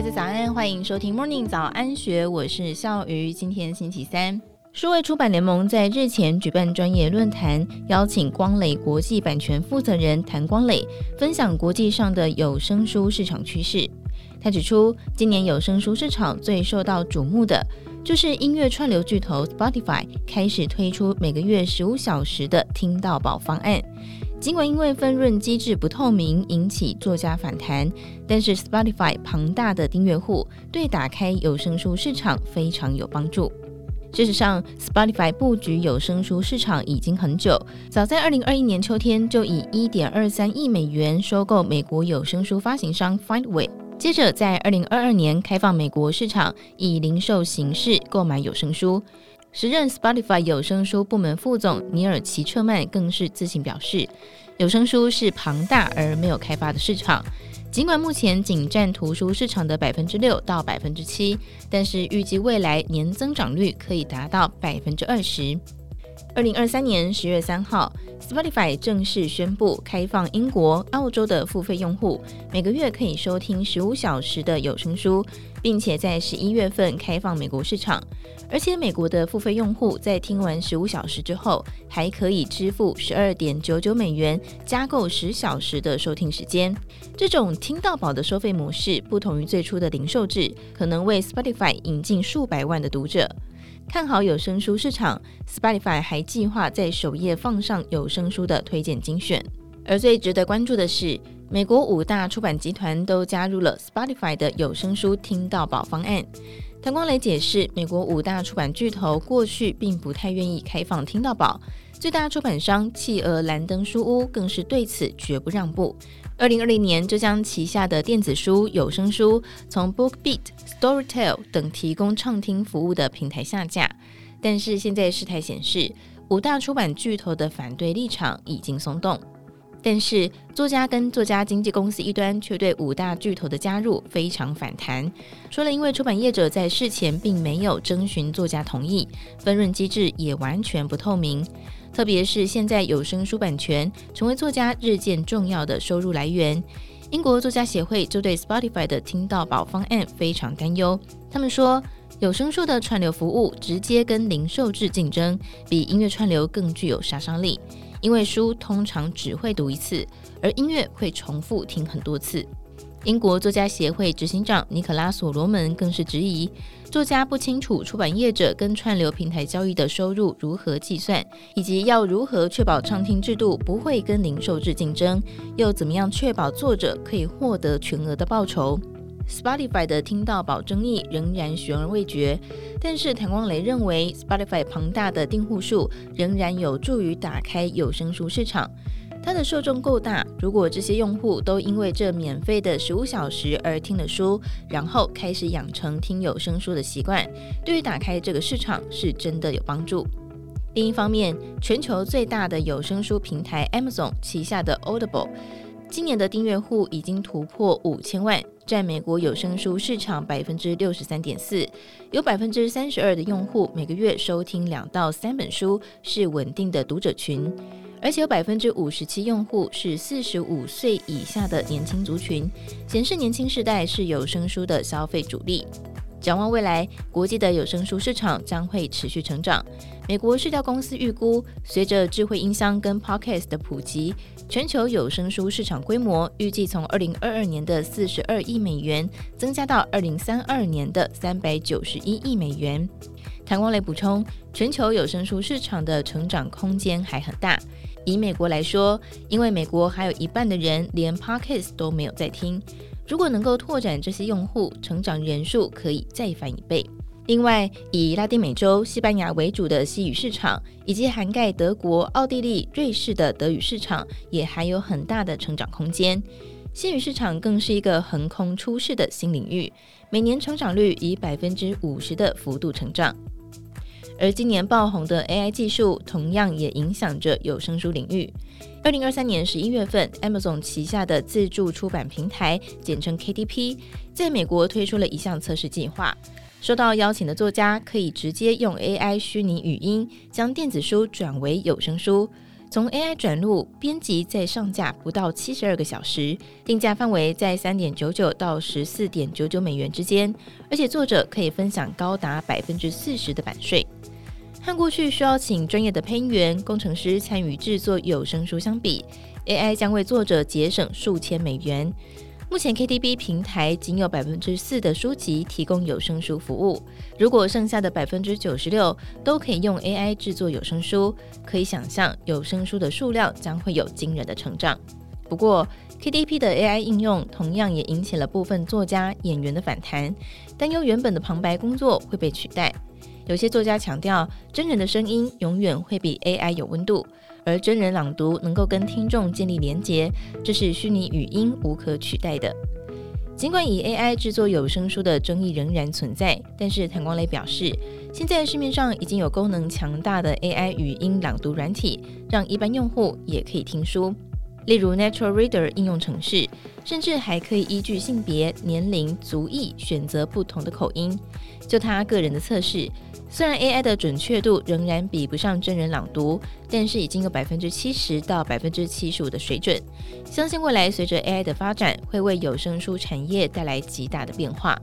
大家早安，欢迎收听 Morning 早安学，我是笑鱼。今天星期三，数位出版联盟在日前举办专业论坛，邀请光磊国际版权负责人谭光磊分享国际上的有声书市场趋势。他指出，今年有声书市场最受到瞩目的，就是音乐串流巨头 Spotify 开始推出每个月十五小时的听到宝方案。尽管因为分润机制不透明引起作家反弹，但是 Spotify 庞大的订阅户对打开有声书市场非常有帮助。事实上，Spotify 布局有声书市场已经很久，早在二零二一年秋天就以一点二三亿美元收购美国有声书发行商 Findway，接着在二零二二年开放美国市场，以零售形式购买有声书。时任 Spotify 有声书部门副总尼尔奇彻曼更是自信表示，有声书是庞大而没有开发的市场。尽管目前仅占图书市场的百分之六到百分之七，但是预计未来年增长率可以达到百分之二十。二零二三年十月三号，Spotify 正式宣布开放英国、澳洲的付费用户每个月可以收听十五小时的有声书，并且在十一月份开放美国市场。而且美国的付费用户在听完十五小时之后，还可以支付十二点九九美元加购十小时的收听时间。这种听到饱的收费模式，不同于最初的零售制，可能为 Spotify 引进数百万的读者。看好有声书市场，Spotify 还计划在首页放上有声书的推荐精选。而最值得关注的是，美国五大出版集团都加入了 Spotify 的有声书听到宝方案。谭光磊解释，美国五大出版巨头过去并不太愿意开放听到宝，最大出版商企鹅兰登书屋更是对此绝不让步。二零二零年就将旗下的电子书、有声书从 BookBeat、Storytel 等提供畅听服务的平台下架，但是现在事态显示，五大出版巨头的反对立场已经松动。但是作家跟作家经纪公司一端却对五大巨头的加入非常反弹，除了因为出版业者在事前并没有征询作家同意，分润机制也完全不透明。特别是现在有声书版权成为作家日渐重要的收入来源，英国作家协会就对 Spotify 的听到宝方案非常担忧。他们说，有声书的串流服务直接跟零售制竞争，比音乐串流更具有杀伤力，因为书通常只会读一次，而音乐会重复听很多次。英国作家协会执行长尼可拉·所罗门更是质疑，作家不清楚出版业者跟串流平台交易的收入如何计算，以及要如何确保畅听制度不会跟零售制竞争，又怎么样确保作者可以获得全额的报酬。Spotify 的听到饱争议仍然悬而未决，但是谭光磊认为，Spotify 庞大的订户数仍然有助于打开有声书市场。它的受众够大，如果这些用户都因为这免费的十五小时而听了书，然后开始养成听有声书的习惯，对于打开这个市场是真的有帮助。另一方面，全球最大的有声书平台 Amazon 旗下的 Audible，今年的订阅户已经突破五千万，占美国有声书市场百分之六十三点四，有百分之三十二的用户每个月收听两到三本书，是稳定的读者群。而且有百分之五十七用户是四十五岁以下的年轻族群，显示年轻世代是有声书的消费主力。展望未来，国际的有声书市场将会持续成长。美国市调公司预估，随着智慧音箱跟 Podcast 的普及，全球有声书市场规模预计从二零二二年的四十二亿美元增加到二零三二年的三百九十一亿美元。谭光磊补充，全球有声书市场的成长空间还很大。以美国来说，因为美国还有一半的人连 Podcast 都没有在听，如果能够拓展这些用户，成长人数可以再翻一倍。另外，以拉丁美洲、西班牙为主的西语市场，以及涵盖德国、奥地利、瑞士的德语市场，也还有很大的成长空间。西语市场更是一个横空出世的新领域，每年成长率以百分之五十的幅度成长。而今年爆红的 AI 技术，同样也影响着有声书领域。二零二三年十一月份，Amazon 旗下的自助出版平台，简称 KDP，在美国推出了一项测试计划。受到邀请的作家可以直接用 AI 虚拟语音，将电子书转为有声书。从 AI 转录、编辑再上架不到七十二个小时，定价范围在三点九九到十四点九九美元之间，而且作者可以分享高达百分之四十的版税。和过去需要请专业的配音员、工程师参与制作有声书相比，AI 将为作者节省数千美元。目前 KDP 平台仅有百分之四的书籍提供有声书服务，如果剩下的百分之九十六都可以用 AI 制作有声书，可以想象有声书的数量将会有惊人的成长。不过，KDP 的 AI 应用同样也引起了部分作家、演员的反弹，担忧原本的旁白工作会被取代。有些作家强调，真人的声音永远会比 AI 有温度，而真人朗读能够跟听众建立连结，这是虚拟语音无可取代的。尽管以 AI 制作有声书的争议仍然存在，但是谭光磊表示，现在市面上已经有功能强大的 AI 语音朗读软体，让一般用户也可以听书。例如 Natural Reader 应用程式，甚至还可以依据性别、年龄、族裔选择不同的口音。就他个人的测试，虽然 AI 的准确度仍然比不上真人朗读，但是已经有百分之七十到百分之七十五的水准。相信未来随着 AI 的发展，会为有声书产业带来极大的变化。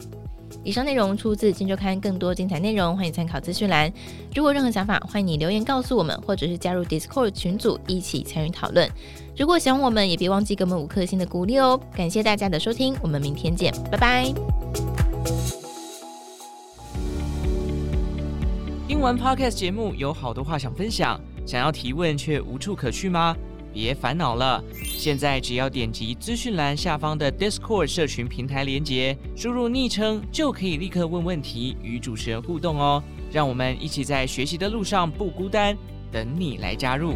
以上内容出自《今周刊》，更多精彩内容欢迎参考资讯栏。如果任何想法，欢迎你留言告诉我们，或者是加入 Discord 群组一起参与讨论。如果喜欢我们，也别忘记给我们五颗星的鼓励哦。感谢大家的收听，我们明天见，拜拜。听完 Podcast 节目，有好多话想分享，想要提问却无处可去吗？别烦恼了，现在只要点击资讯栏下方的 Discord 社群平台连接，输入昵称就可以立刻问问题，与主持人互动哦。让我们一起在学习的路上不孤单，等你来加入。